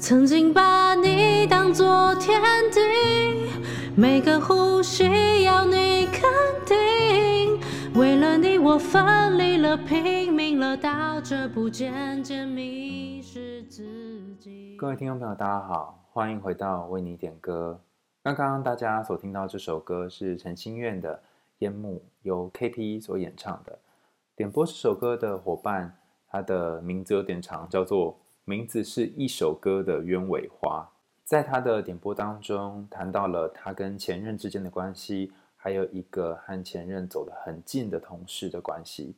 曾经把你当作天地，每个呼吸要你肯定。为了你，我分离了，拼命了，到这步渐渐迷失自己。各位听众朋友，大家好，欢迎回到为你点歌。刚刚大家所听到这首歌是陈星愿的《烟幕》，由 KP 所演唱的。点播这首歌的伙伴，他的名字有点长，叫做。名字是一首歌的鸢尾花，在他的点播当中谈到了他跟前任之间的关系，还有一个和前任走得很近的同事的关系。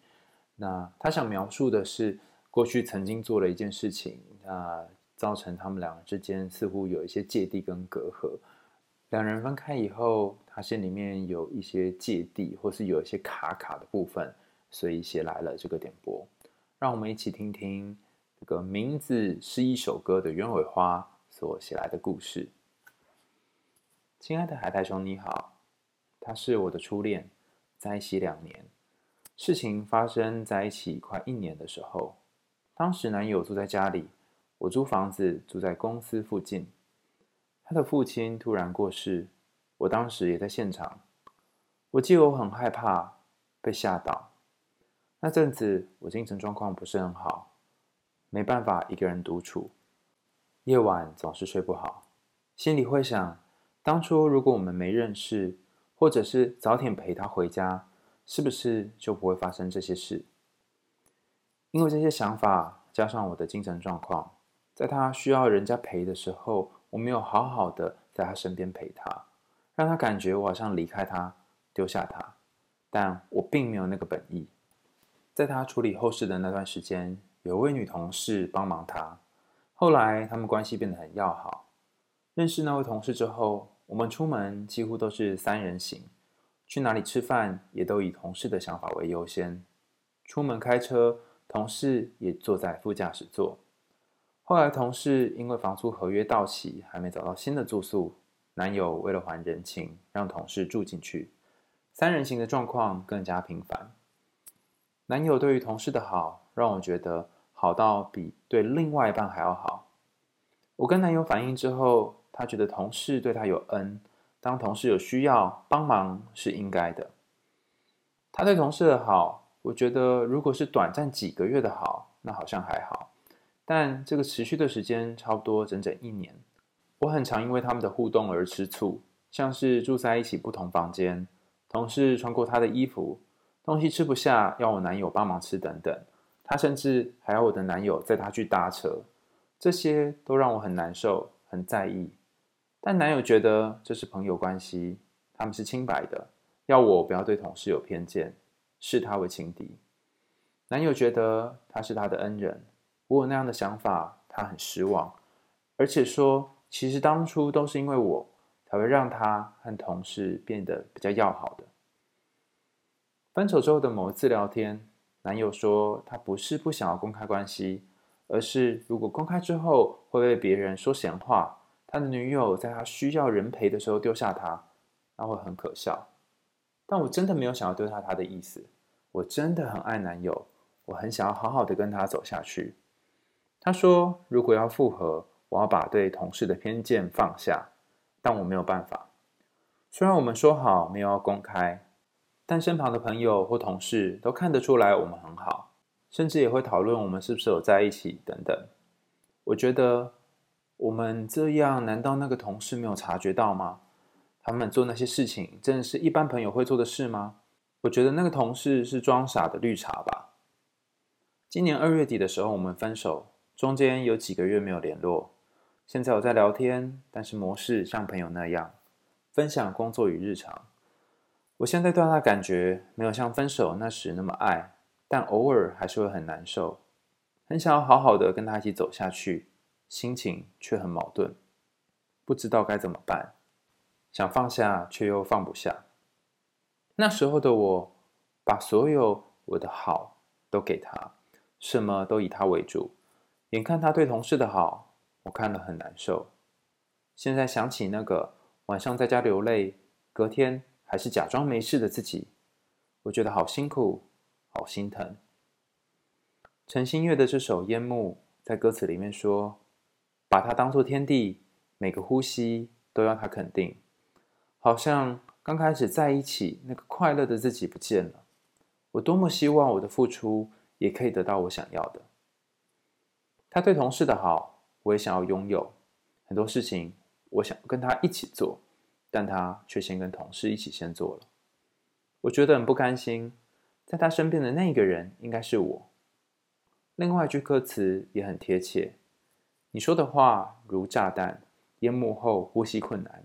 那他想描述的是过去曾经做了一件事情，那造成他们两个之间似乎有一些芥蒂跟隔阂。两人分开以后，他心里面有一些芥蒂，或是有一些卡卡的部分，所以写来了这个点播。让我们一起听听。这个名字是一首歌的鸢尾花所写来的故事。亲爱的海苔熊，你好，他是我的初恋，在一起两年。事情发生在一起快一年的时候，当时男友住在家里，我租房子住在公司附近。他的父亲突然过世，我当时也在现场。我记得我很害怕，被吓到。那阵子我精神状况不是很好。没办法一个人独处，夜晚总是睡不好，心里会想：当初如果我们没认识，或者是早点陪他回家，是不是就不会发生这些事？因为这些想法加上我的精神状况，在他需要人家陪的时候，我没有好好的在他身边陪他，让他感觉我好像离开他，丢下他，但我并没有那个本意。在他处理后事的那段时间。有位女同事帮忙他，后来他们关系变得很要好。认识那位同事之后，我们出门几乎都是三人行，去哪里吃饭也都以同事的想法为优先。出门开车，同事也坐在副驾驶座。后来同事因为房租合约到期，还没找到新的住宿，男友为了还人情，让同事住进去。三人行的状况更加频繁。男友对于同事的好，让我觉得好到比对另外一半还要好。我跟男友反映之后，他觉得同事对他有恩，当同事有需要帮忙是应该的。他对同事的好，我觉得如果是短暂几个月的好，那好像还好。但这个持续的时间差不多整整一年，我很常因为他们的互动而吃醋，像是住在一起不同房间，同事穿过他的衣服。东西吃不下，要我男友帮忙吃等等，他甚至还要我的男友载他去搭车，这些都让我很难受，很在意。但男友觉得这是朋友关系，他们是清白的，要我不要对同事有偏见，视他为情敌。男友觉得他是他的恩人，我有那样的想法，他很失望，而且说其实当初都是因为我才会让他和同事变得比较要好的。分手之后的某一次聊天，男友说他不是不想要公开关系，而是如果公开之后会被别人说闲话，他的女友在他需要人陪的时候丢下他，那会很可笑。但我真的没有想要丢下他的意思，我真的很爱男友，我很想要好好的跟他走下去。他说如果要复合，我要把对同事的偏见放下，但我没有办法。虽然我们说好没有要公开。但身旁的朋友或同事都看得出来我们很好，甚至也会讨论我们是不是有在一起等等。我觉得我们这样，难道那个同事没有察觉到吗？他们做那些事情，真的是一般朋友会做的事吗？我觉得那个同事是装傻的绿茶吧。今年二月底的时候，我们分手，中间有几个月没有联络。现在我在聊天，但是模式像朋友那样，分享工作与日常。我现在对他的感觉没有像分手那时那么爱，但偶尔还是会很难受，很想要好好的跟他一起走下去，心情却很矛盾，不知道该怎么办，想放下却又放不下。那时候的我，把所有我的好都给他，什么都以他为主，眼看他对同事的好，我看了很难受。现在想起那个晚上在家流泪，隔天。还是假装没事的自己，我觉得好辛苦，好心疼。陈星月的这首《烟幕》在歌词里面说：“把他当作天地，每个呼吸都要他肯定，好像刚开始在一起那个快乐的自己不见了。我多么希望我的付出也可以得到我想要的。他对同事的好，我也想要拥有。很多事情我想跟他一起做，但他却先跟同事一起先做了。我觉得很不甘心，在他身边的那个人应该是我。另外一句歌词也很贴切：“你说的话如炸弹，淹没后呼吸困难。”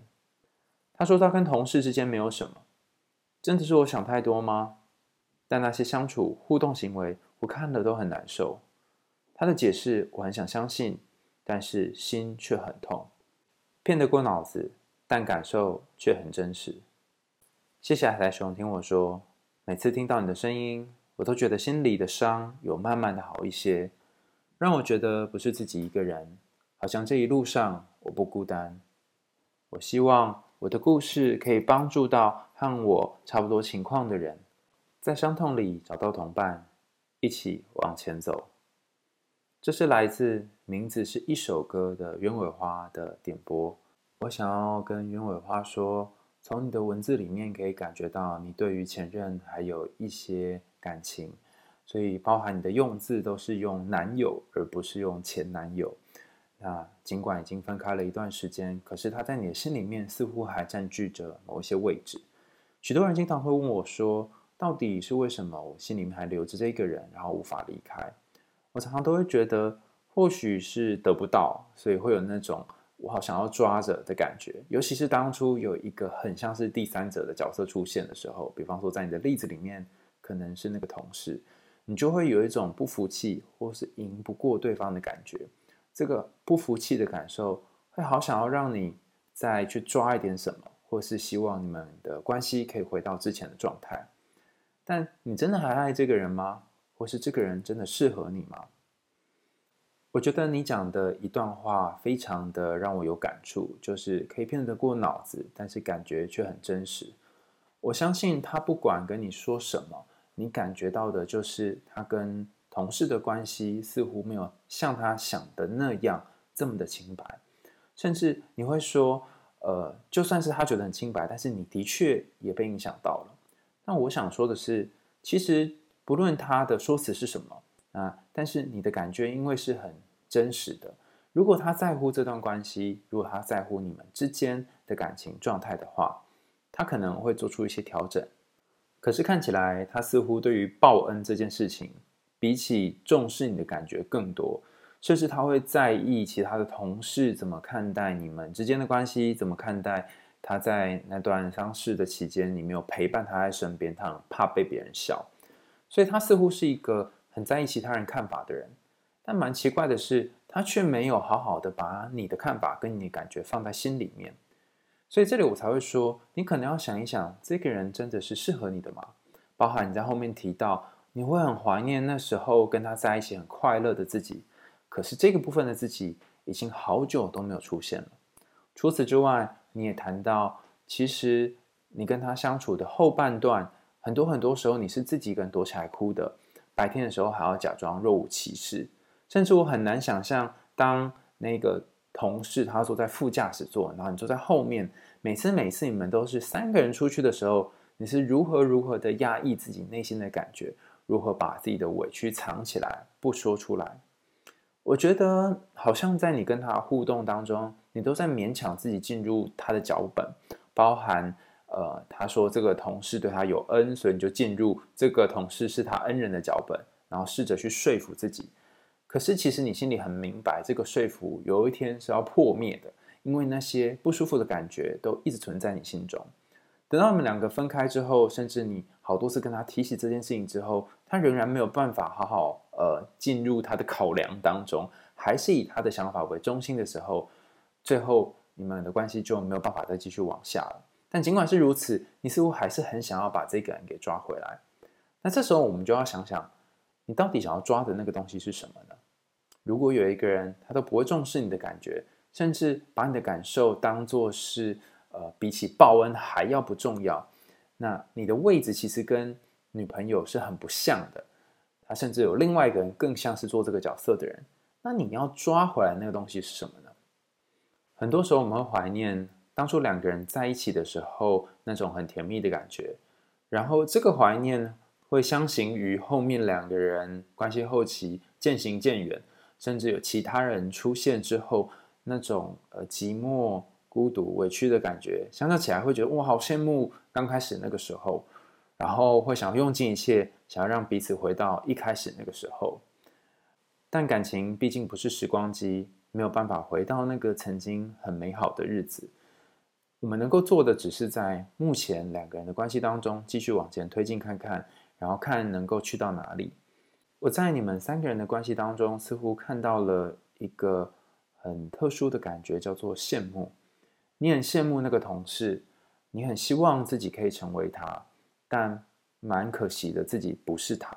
他说他跟同事之间没有什么，真的是我想太多吗？但那些相处互动行为，我看了都很难受。他的解释我很想相信，但是心却很痛，骗得过脑子，但感受却很真实。谢谢海苔熊听我说，每次听到你的声音，我都觉得心里的伤有慢慢的好一些，让我觉得不是自己一个人，好像这一路上我不孤单。我希望我的故事可以帮助到和我差不多情况的人，在伤痛里找到同伴，一起往前走。这是来自名字是一首歌的鸢尾花的点播。我想要跟鸢尾花说，从你的文字里面可以感觉到你对于前任还有一些感情，所以包含你的用字都是用男友而不是用前男友。那尽管已经分开了一段时间，可是他在你的心里面似乎还占据着某一些位置。许多人经常会问我说，到底是为什么我心里面还留着这个人，然后无法离开？我常常都会觉得，或许是得不到，所以会有那种我好想要抓着的感觉。尤其是当初有一个很像是第三者的角色出现的时候，比方说在你的例子里面，可能是那个同事，你就会有一种不服气或是赢不过对方的感觉。这个不服气的感受，会好想要让你再去抓一点什么，或是希望你们的关系可以回到之前的状态。但你真的还爱这个人吗？或是这个人真的适合你吗？我觉得你讲的一段话非常的让我有感触，就是可以骗得过脑子，但是感觉却很真实。我相信他不管跟你说什么，你感觉到的就是他跟同事的关系似乎没有像他想的那样这么的清白，甚至你会说，呃，就算是他觉得很清白，但是你的确也被影响到了。那我想说的是，其实。不论他的说辞是什么啊，但是你的感觉因为是很真实的。如果他在乎这段关系，如果他在乎你们之间的感情状态的话，他可能会做出一些调整。可是看起来他似乎对于报恩这件事情，比起重视你的感觉更多，甚至他会在意其他的同事怎么看待你们之间的关系，怎么看待他在那段丧事的期间，你没有陪伴他在身边，他很怕被别人笑。所以他似乎是一个很在意其他人看法的人，但蛮奇怪的是，他却没有好好的把你的看法跟你的感觉放在心里面。所以这里我才会说，你可能要想一想，这个人真的是适合你的吗？包含你在后面提到，你会很怀念那时候跟他在一起很快乐的自己，可是这个部分的自己已经好久都没有出现了。除此之外，你也谈到，其实你跟他相处的后半段。很多很多时候，你是自己一个人躲起来哭的。白天的时候还要假装若无其事，甚至我很难想象，当那个同事他坐在副驾驶座，然后你坐在后面，每次每次你们都是三个人出去的时候，你是如何如何的压抑自己内心的感觉，如何把自己的委屈藏起来不说出来。我觉得好像在你跟他互动当中，你都在勉强自己进入他的脚本，包含。呃，他说这个同事对他有恩，所以你就进入这个同事是他恩人的脚本，然后试着去说服自己。可是其实你心里很明白，这个说服有一天是要破灭的，因为那些不舒服的感觉都一直存在你心中。等到你们两个分开之后，甚至你好多次跟他提起这件事情之后，他仍然没有办法好好呃进入他的考量当中，还是以他的想法为中心的时候，最后你们的关系就没有办法再继续往下了。但尽管是如此，你似乎还是很想要把这个人给抓回来。那这时候我们就要想想，你到底想要抓的那个东西是什么呢？如果有一个人他都不会重视你的感觉，甚至把你的感受当作是呃比起报恩还要不重要，那你的位置其实跟女朋友是很不像的。他甚至有另外一个人更像是做这个角色的人。那你要抓回来那个东西是什么呢？很多时候我们会怀念当初两个人在一起的时候那种很甜蜜的感觉，然后这个怀念会相形于后面两个人关系后期渐行渐远，甚至有其他人出现之后那种呃寂寞、孤独、委屈的感觉，相较起来会觉得哇，好羡慕刚开始那个时候，然后会想用尽一切想要让彼此回到一开始那个时候，但感情毕竟不是时光机。没有办法回到那个曾经很美好的日子。我们能够做的，只是在目前两个人的关系当中继续往前推进看看，然后看能够去到哪里。我在你们三个人的关系当中，似乎看到了一个很特殊的感觉，叫做羡慕。你很羡慕那个同事，你很希望自己可以成为他，但蛮可惜的，自己不是他。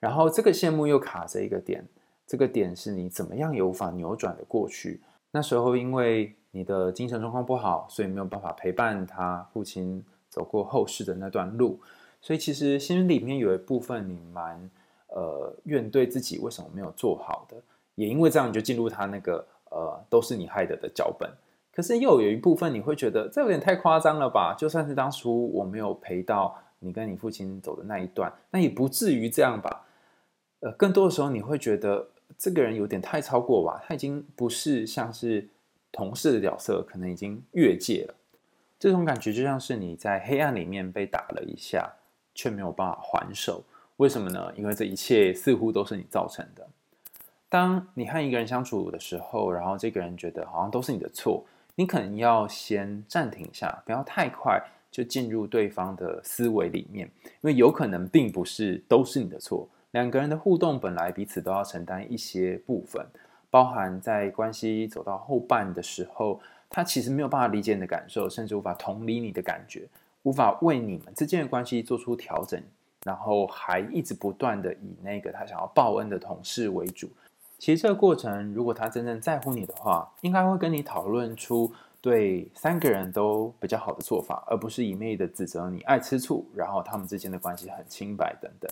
然后这个羡慕又卡着一个点。这个点是你怎么样也无法扭转的过去。那时候因为你的精神状况不好，所以没有办法陪伴他父亲走过后世的那段路。所以其实心里面有一部分你蛮呃怨对自己为什么没有做好的，也因为这样你就进入他那个呃都是你害的的脚本。可是又有一部分你会觉得这有点太夸张了吧？就算是当初我没有陪到你跟你父亲走的那一段，那也不至于这样吧？呃，更多的时候你会觉得。这个人有点太超过吧，他已经不是像是同事的角色，可能已经越界了。这种感觉就像是你在黑暗里面被打了一下，却没有办法还手。为什么呢？因为这一切似乎都是你造成的。当你和一个人相处的时候，然后这个人觉得好像都是你的错，你可能要先暂停一下，不要太快就进入对方的思维里面，因为有可能并不是都是你的错。两个人的互动本来彼此都要承担一些部分，包含在关系走到后半的时候，他其实没有办法理解你的感受，甚至无法同理你的感觉，无法为你们之间的关系做出调整，然后还一直不断的以那个他想要报恩的同事为主。其实这个过程，如果他真正在乎你的话，应该会跟你讨论出对三个人都比较好的做法，而不是一昧的指责你爱吃醋，然后他们之间的关系很清白等等。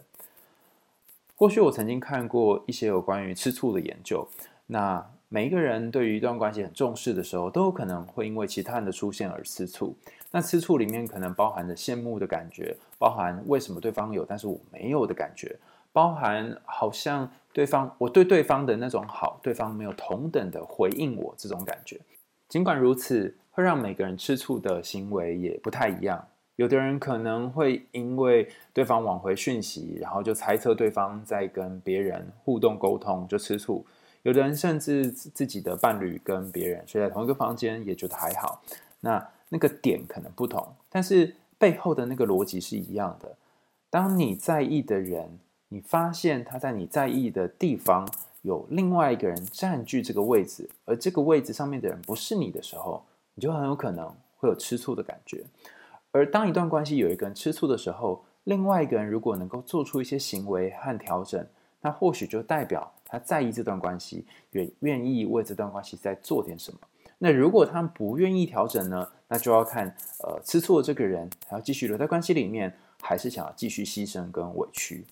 或许我曾经看过一些有关于吃醋的研究。那每一个人对于一段关系很重视的时候，都有可能会因为其他人的出现而吃醋。那吃醋里面可能包含着羡慕的感觉，包含为什么对方有但是我没有的感觉，包含好像对方我对对方的那种好，对方没有同等的回应我这种感觉。尽管如此，会让每个人吃醋的行为也不太一样。有的人可能会因为对方挽回讯息，然后就猜测对方在跟别人互动沟通，就吃醋。有的人甚至自己的伴侣跟别人睡在同一个房间，也觉得还好。那那个点可能不同，但是背后的那个逻辑是一样的。当你在意的人，你发现他在你在意的地方有另外一个人占据这个位置，而这个位置上面的人不是你的时候，你就很有可能会有吃醋的感觉。而当一段关系有一个人吃醋的时候，另外一个人如果能够做出一些行为和调整，那或许就代表他在意这段关系，也愿意为这段关系再做点什么。那如果他不愿意调整呢？那就要看，呃，吃醋的这个人还要继续留在关系里面，还是想要继续牺牲跟委屈。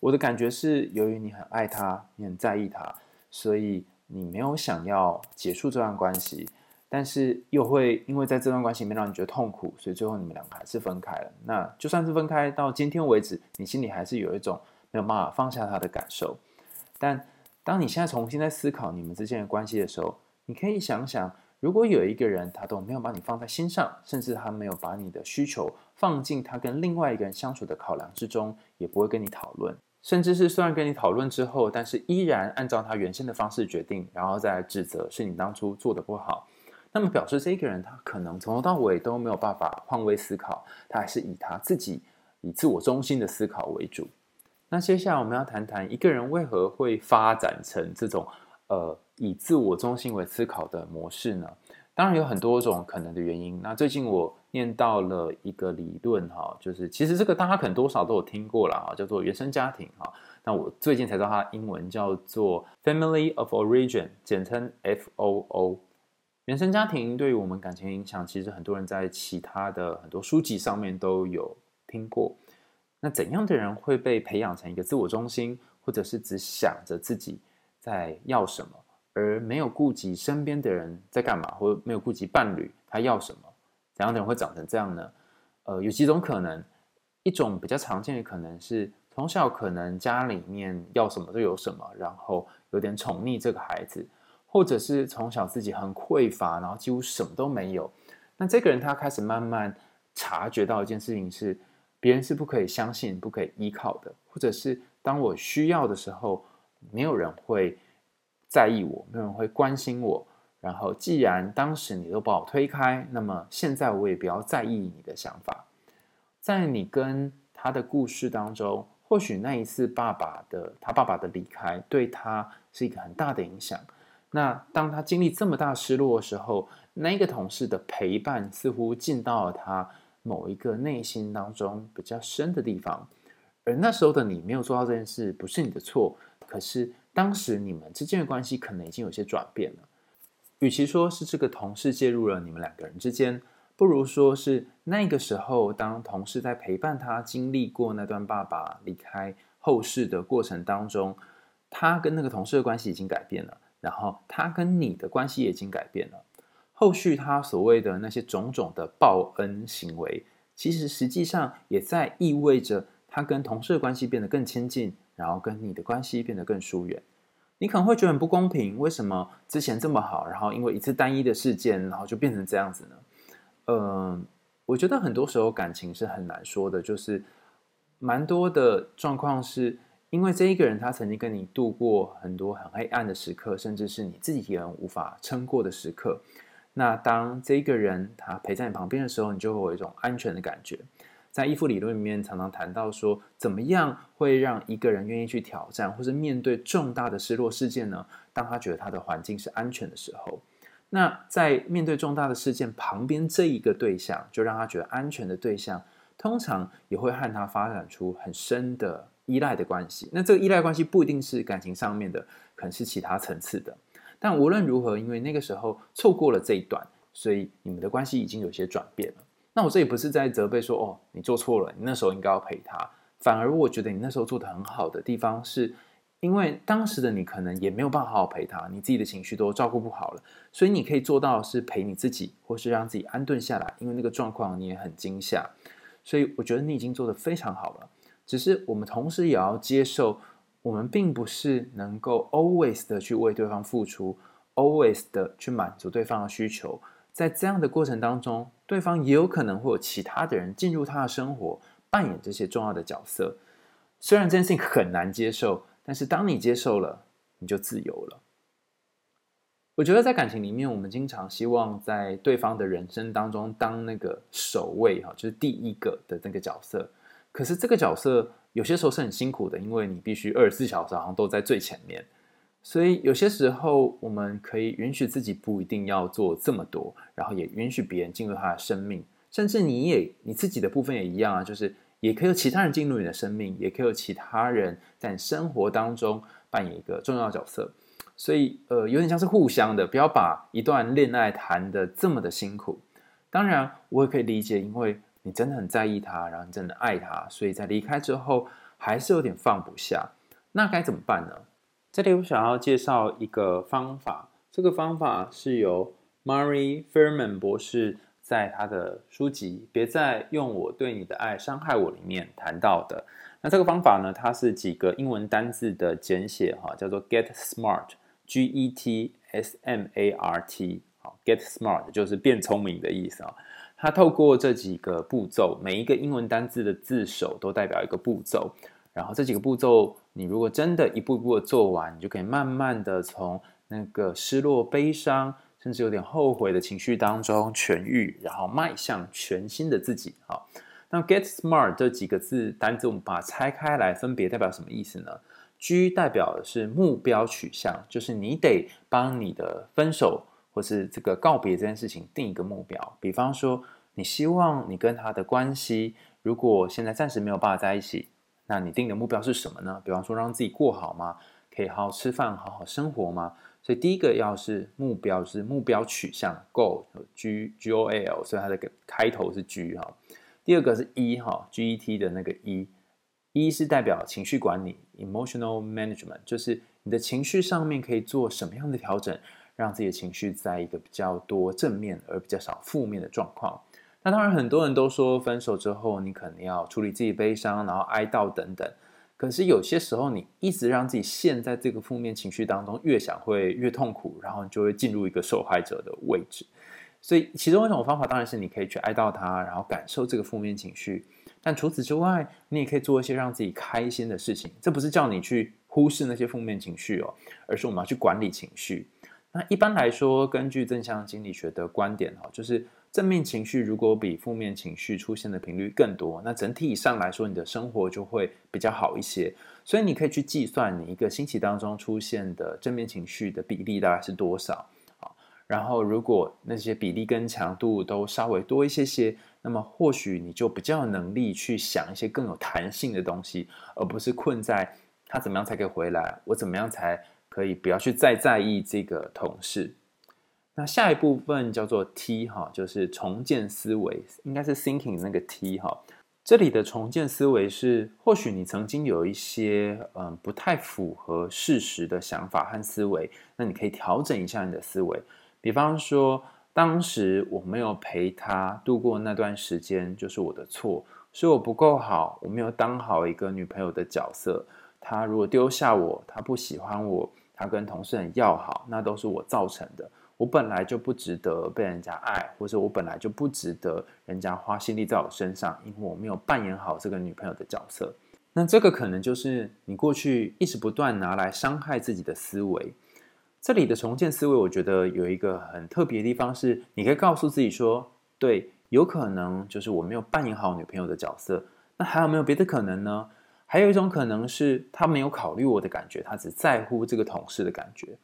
我的感觉是，由于你很爱他，你很在意他，所以你没有想要结束这段关系。但是又会因为在这段关系里面让你觉得痛苦，所以最后你们两个还是分开了。那就算是分开到今天为止，你心里还是有一种没有办法放下他的感受。但当你现在重新在思考你们之间的关系的时候，你可以想想，如果有一个人他都没有把你放在心上，甚至他没有把你的需求放进他跟另外一个人相处的考量之中，也不会跟你讨论，甚至是虽然跟你讨论之后，但是依然按照他原先的方式决定，然后再来指责是你当初做的不好。那么表示这个人他可能从头到尾都没有办法换位思考，他还是以他自己以自我中心的思考为主。那接下来我们要谈谈一个人为何会发展成这种呃以自我中心为思考的模式呢？当然有很多种可能的原因。那最近我念到了一个理论哈，就是其实这个大家可能多少都有听过了啊，叫做原生家庭哈。那我最近才知道它的英文叫做 Family of Origin，简称 FOO。原生家庭对于我们感情影响，其实很多人在其他的很多书籍上面都有听过。那怎样的人会被培养成一个自我中心，或者是只想着自己在要什么，而没有顾及身边的人在干嘛，或者没有顾及伴侣他要什么，怎样的人会长成这样呢？呃，有几种可能，一种比较常见的可能是从小可能家里面要什么都有什么，然后有点宠溺这个孩子，或者是从小自己很匮乏，然后几乎什么都没有。那这个人他开始慢慢察觉到一件事情是，别人是不可以相信、不可以依靠的，或者是当我需要的时候，没有人会在意我，没有人会关心我。然后，既然当时你都把我推开，那么现在我也不要在意你的想法。在你跟他的故事当中，或许那一次爸爸的他爸爸的离开对他是一个很大的影响。那当他经历这么大失落的时候，那个同事的陪伴似乎进到了他某一个内心当中比较深的地方。而那时候的你没有做到这件事，不是你的错。可是当时你们之间的关系可能已经有些转变了。与其说是这个同事介入了你们两个人之间，不如说是那个时候，当同事在陪伴他经历过那段爸爸离开后事的过程当中，他跟那个同事的关系已经改变了，然后他跟你的关系也已经改变了。后续他所谓的那些种种的报恩行为，其实实际上也在意味着他跟同事的关系变得更亲近，然后跟你的关系变得更疏远。你可能会觉得很不公平，为什么之前这么好，然后因为一次单一的事件，然后就变成这样子呢？嗯、我觉得很多时候感情是很难说的，就是蛮多的状况是因为这一个人他曾经跟你度过很多很黑暗的时刻，甚至是你自己也无法撑过的时刻。那当这一个人他陪在你旁边的时候，你就会有一种安全的感觉。在依附理论里面，常常谈到说，怎么样会让一个人愿意去挑战，或是面对重大的失落事件呢？当他觉得他的环境是安全的时候，那在面对重大的事件旁边这一个对象，就让他觉得安全的对象，通常也会和他发展出很深的依赖的关系。那这个依赖关系不一定是感情上面的，可能是其他层次的。但无论如何，因为那个时候错过了这一段，所以你们的关系已经有些转变了。那我这里不是在责备说，哦，你做错了，你那时候应该要陪他。反而我觉得你那时候做得很好的地方，是因为当时的你可能也没有办法好好陪他，你自己的情绪都照顾不好了，所以你可以做到是陪你自己，或是让自己安顿下来。因为那个状况你也很惊吓，所以我觉得你已经做得非常好了。只是我们同时也要接受。我们并不是能够 always 的去为对方付出，always 的去满足对方的需求。在这样的过程当中，对方也有可能会有其他的人进入他的生活，扮演这些重要的角色。虽然这件事情很难接受，但是当你接受了，你就自由了。我觉得在感情里面，我们经常希望在对方的人生当中当那个首位哈，就是第一个的那个角色。可是这个角色。有些时候是很辛苦的，因为你必须二十四小时好像都在最前面，所以有些时候我们可以允许自己不一定要做这么多，然后也允许别人进入他的生命，甚至你也你自己的部分也一样啊，就是也可以有其他人进入你的生命，也可以有其他人在你生活当中扮演一个重要角色，所以呃有点像是互相的，不要把一段恋爱谈的这么的辛苦。当然我也可以理解，因为。你真的很在意他，然后你真的爱他，所以在离开之后还是有点放不下。那该怎么办呢？这里我想要介绍一个方法，这个方法是由 Murray Firman 博士在他的书籍《别再用我对你的爱伤害我》里面谈到的。那这个方法呢，它是几个英文单字的简写，哈，叫做 Get Smart，G E T S M A R T，好，Get Smart 就是变聪明的意思啊。它透过这几个步骤，每一个英文单字的字首都代表一个步骤，然后这几个步骤，你如果真的一步一步的做完，你就可以慢慢的从那个失落、悲伤，甚至有点后悔的情绪当中痊愈，然后迈向全新的自己。好，那 Get Smart 这几个字单字，我们把它拆开来，分别代表什么意思呢？G 代表的是目标取向，就是你得帮你的分手。或是这个告别这件事情定一个目标，比方说，你希望你跟他的关系，如果现在暂时没有办法在一起，那你定的目标是什么呢？比方说，让自己过好吗？可以好好吃饭，好好生活吗？所以第一个要是目标，是目标取向，goal，G G o l，所以它的开头是 G 哈。第二个是 E 哈，G E T 的那个 E，E 是代表情绪管理，emotional management，就是你的情绪上面可以做什么样的调整，让自己的情绪在一个比较多正面而比较少负面的状况。那当然，很多人都说分手之后，你可能要处理自己悲伤，然后哀悼等等。可是有些时候，你一直让自己陷在这个负面情绪当中，越想会越痛苦，然后你就会进入一个受害者的位置。所以，其中一种方法当然是你可以去哀悼他，然后感受这个负面情绪。但除此之外，你也可以做一些让自己开心的事情。这不是叫你去忽视那些负面情绪哦，而是我们要去管理情绪。那一般来说，根据正向心理学的观点哦，就是。正面情绪如果比负面情绪出现的频率更多，那整体上来说，你的生活就会比较好一些。所以你可以去计算你一个星期当中出现的正面情绪的比例大概是多少啊？然后如果那些比例跟强度都稍微多一些些，那么或许你就比较有能力去想一些更有弹性的东西，而不是困在他怎么样才可以回来，我怎么样才可以不要去再在意这个同事。那下一部分叫做 T 哈，就是重建思维，应该是 thinking 那个 T 哈。这里的重建思维是，或许你曾经有一些嗯不太符合事实的想法和思维，那你可以调整一下你的思维。比方说，当时我没有陪他度过那段时间，就是我的错，是我不够好，我没有当好一个女朋友的角色。他如果丢下我，他不喜欢我，他跟同事很要好，那都是我造成的。我本来就不值得被人家爱，或者我本来就不值得人家花心力在我身上，因为我没有扮演好这个女朋友的角色。那这个可能就是你过去一直不断拿来伤害自己的思维。这里的重建思维，我觉得有一个很特别的地方是，你可以告诉自己说：对，有可能就是我没有扮演好女朋友的角色。那还有没有别的可能呢？还有一种可能是他没有考虑我的感觉，他只在乎这个同事的感觉。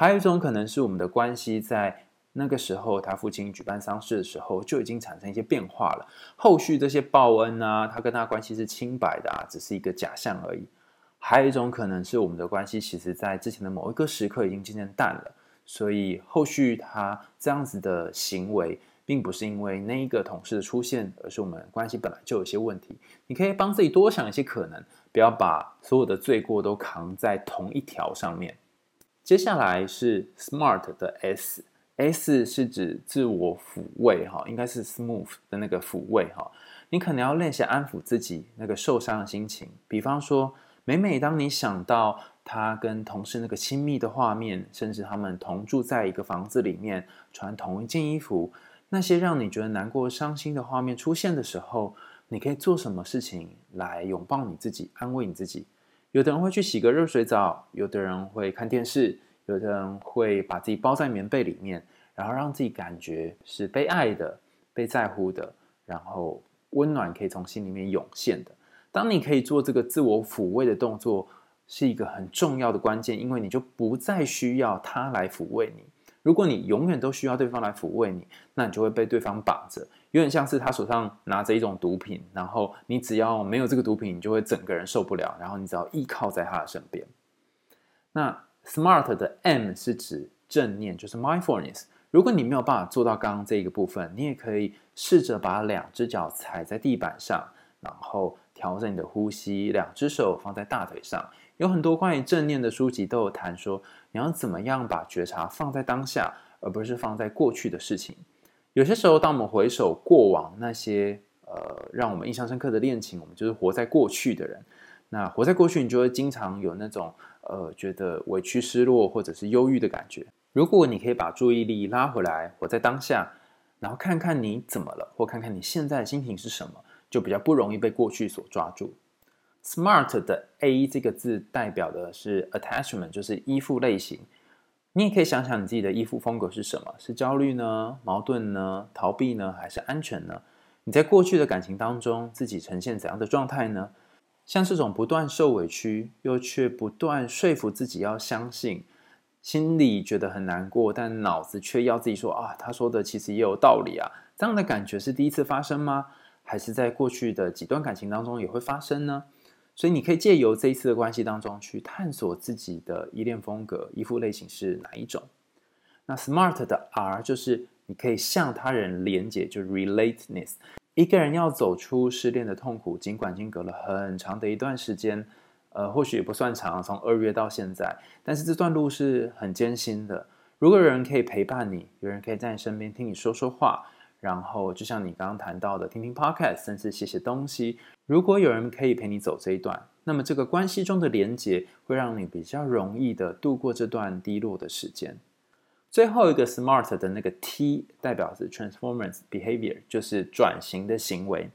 还有一种可能是，我们的关系在那个时候，他父亲举办丧事的时候就已经产生一些变化了。后续这些报恩啊，他跟他关系是清白的啊，只是一个假象而已。还有一种可能是，我们的关系其实在之前的某一个时刻已经渐渐淡了，所以后续他这样子的行为，并不是因为那一个同事的出现，而是我们关系本来就有些问题。你可以帮自己多想一些可能，不要把所有的罪过都扛在同一条上面。接下来是 SMART 的 S，S 是指自我抚慰哈，应该是 smooth 的那个抚慰哈。你可能要练习安抚自己那个受伤的心情，比方说，每每当你想到他跟同事那个亲密的画面，甚至他们同住在一个房子里面，穿同一件衣服，那些让你觉得难过、伤心的画面出现的时候，你可以做什么事情来拥抱你自己，安慰你自己？有的人会去洗个热水澡，有的人会看电视，有的人会把自己包在棉被里面，然后让自己感觉是被爱的、被在乎的，然后温暖可以从心里面涌现的。当你可以做这个自我抚慰的动作，是一个很重要的关键，因为你就不再需要他来抚慰你。如果你永远都需要对方来抚慰你，那你就会被对方绑着，有点像是他手上拿着一种毒品，然后你只要没有这个毒品，你就会整个人受不了，然后你只要依靠在他的身边。那 SMART 的 M 是指正念，就是 mindfulness。如果你没有办法做到刚刚这个部分，你也可以试着把两只脚踩在地板上，然后调整你的呼吸，两只手放在大腿上。有很多关于正念的书籍都有谈说，你要怎么样把觉察放在当下，而不是放在过去的事情。有些时候，当我们回首过往那些呃让我们印象深刻的恋情，我们就是活在过去的人。那活在过去，你就会经常有那种呃觉得委屈、失落或者是忧郁的感觉。如果你可以把注意力拉回来，活在当下，然后看看你怎么了，或看看你现在的心情是什么，就比较不容易被过去所抓住。Smart 的 A 这个字代表的是 attachment，就是依附类型。你也可以想想你自己的依附风格是什么？是焦虑呢？矛盾呢？逃避呢？还是安全呢？你在过去的感情当中，自己呈现怎样的状态呢？像这种不断受委屈，又却不断说服自己要相信，心里觉得很难过，但脑子却要自己说啊，他说的其实也有道理啊。这样的感觉是第一次发生吗？还是在过去的几段感情当中也会发生呢？所以你可以借由这一次的关系当中去探索自己的依恋风格、依附类型是哪一种。那 SMART 的 R 就是你可以向他人连结，就 Relateness。一个人要走出失恋的痛苦，尽管已经隔了很长的一段时间，呃，或许也不算长，从二月到现在，但是这段路是很艰辛的。如果有人可以陪伴你，有人可以在你身边听你说说话，然后就像你刚刚谈到的，听听 podcast，甚至写写东西。如果有人可以陪你走这一段，那么这个关系中的连结会让你比较容易的度过这段低落的时间。最后一个 SMART 的那个 T 代表是 Transformance Behavior，就是转型的行为。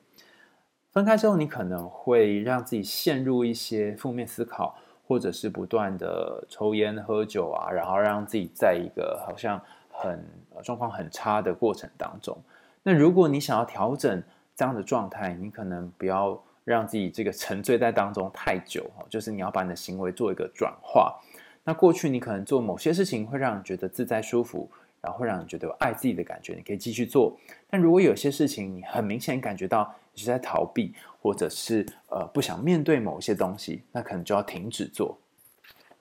分开之后，你可能会让自己陷入一些负面思考。或者是不断的抽烟喝酒啊，然后让自己在一个好像很状况很差的过程当中。那如果你想要调整这样的状态，你可能不要让自己这个沉醉在当中太久哈，就是你要把你的行为做一个转化。那过去你可能做某些事情会让你觉得自在舒服，然后会让你觉得有爱自己的感觉，你可以继续做。但如果有些事情你很明显感觉到你是在逃避，或者是呃不想面对某些东西，那可能就要停止做。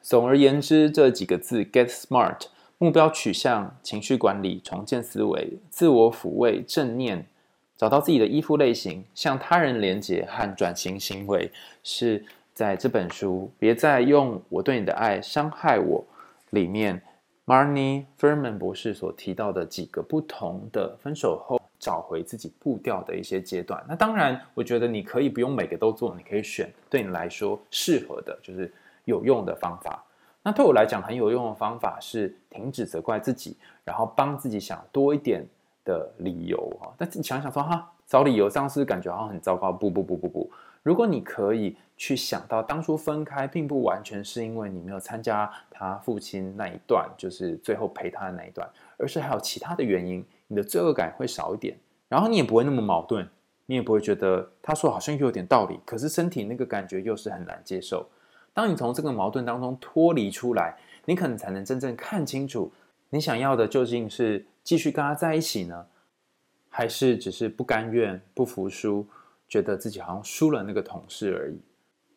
总而言之，这几个字：get smart，目标取向、情绪管理、重建思维、自我抚慰、正念，找到自己的依附类型、向他人连结和转型行为，是在这本书《别再用我对你的爱伤害我》里面，Marnie Furman 博士所提到的几个不同的分手后。找回自己步调的一些阶段。那当然，我觉得你可以不用每个都做，你可以选对你来说适合的，就是有用的方法。那对我来讲很有用的方法是停止责怪自己，然后帮自己想多一点的理由啊。但是你想想说哈，找理由这样是是感觉好像很糟糕？不不不不不。如果你可以去想到当初分开并不完全是因为你没有参加他父亲那一段，就是最后陪他的那一段，而是还有其他的原因。你的罪恶感会少一点，然后你也不会那么矛盾，你也不会觉得他说好像又有点道理，可是身体那个感觉又是很难接受。当你从这个矛盾当中脱离出来，你可能才能真正看清楚，你想要的究竟是继续跟他在一起呢，还是只是不甘愿、不服输，觉得自己好像输了那个同事而已。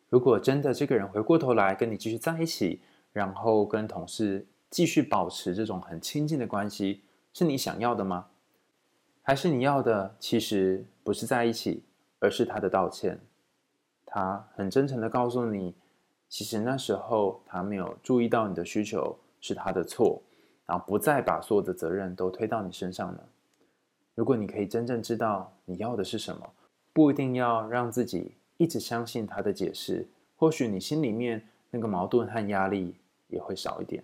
如果真的这个人回过头来跟你继续在一起，然后跟同事继续保持这种很亲近的关系。是你想要的吗？还是你要的其实不是在一起，而是他的道歉？他很真诚的告诉你，其实那时候他没有注意到你的需求是他的错，然后不再把所有的责任都推到你身上呢？如果你可以真正知道你要的是什么，不一定要让自己一直相信他的解释，或许你心里面那个矛盾和压力也会少一点。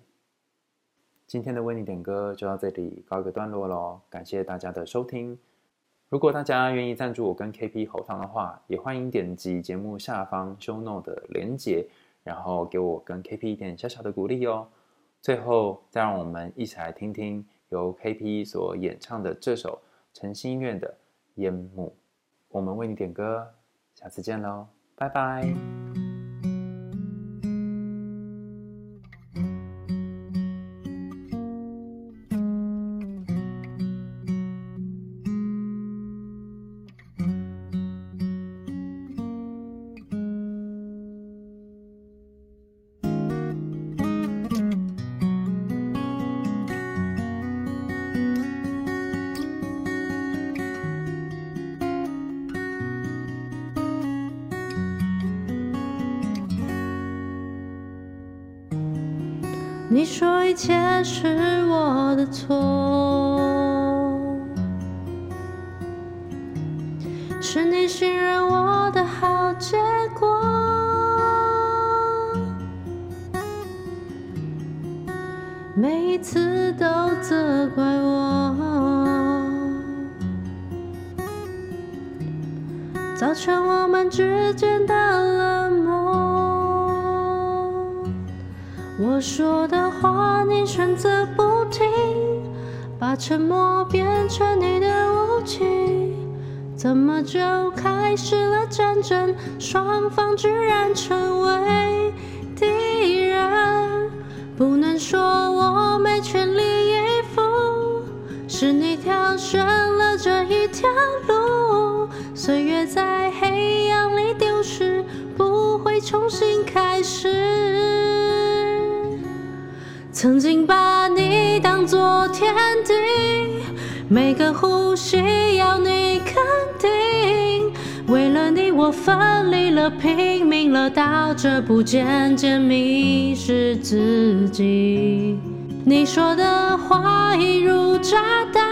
今天的为你点歌就到这里告一个段落喽，感谢大家的收听。如果大家愿意赞助我跟 KP 喉糖的话，也欢迎点击节目下方 show note 的连结，然后给我跟 KP 一点小小的鼓励哦。最后，再让我们一起来听听由 KP 所演唱的这首陈心愿的《烟幕》。我们为你点歌，下次见喽，拜拜。你说一切是我的错，是你信任我的好结果，每一次都责怪我，造成我们之间的我说的话你选择不听，把沉默变成你的武器，怎么就开始了战争？双方居然成为敌人，不能说我没全力以赴，是你挑选了这一条路，岁月在黑暗里丢失，不会重新开始。曾经把你当作天地，每个呼吸要你肯定。为了你，我我分离了，拼命了，到这步渐渐迷失自己。你说的话一如炸弹，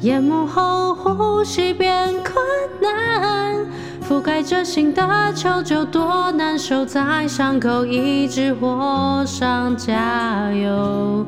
淹没后呼吸变困难，覆盖着心的求救多难受，在伤口一直火上加油。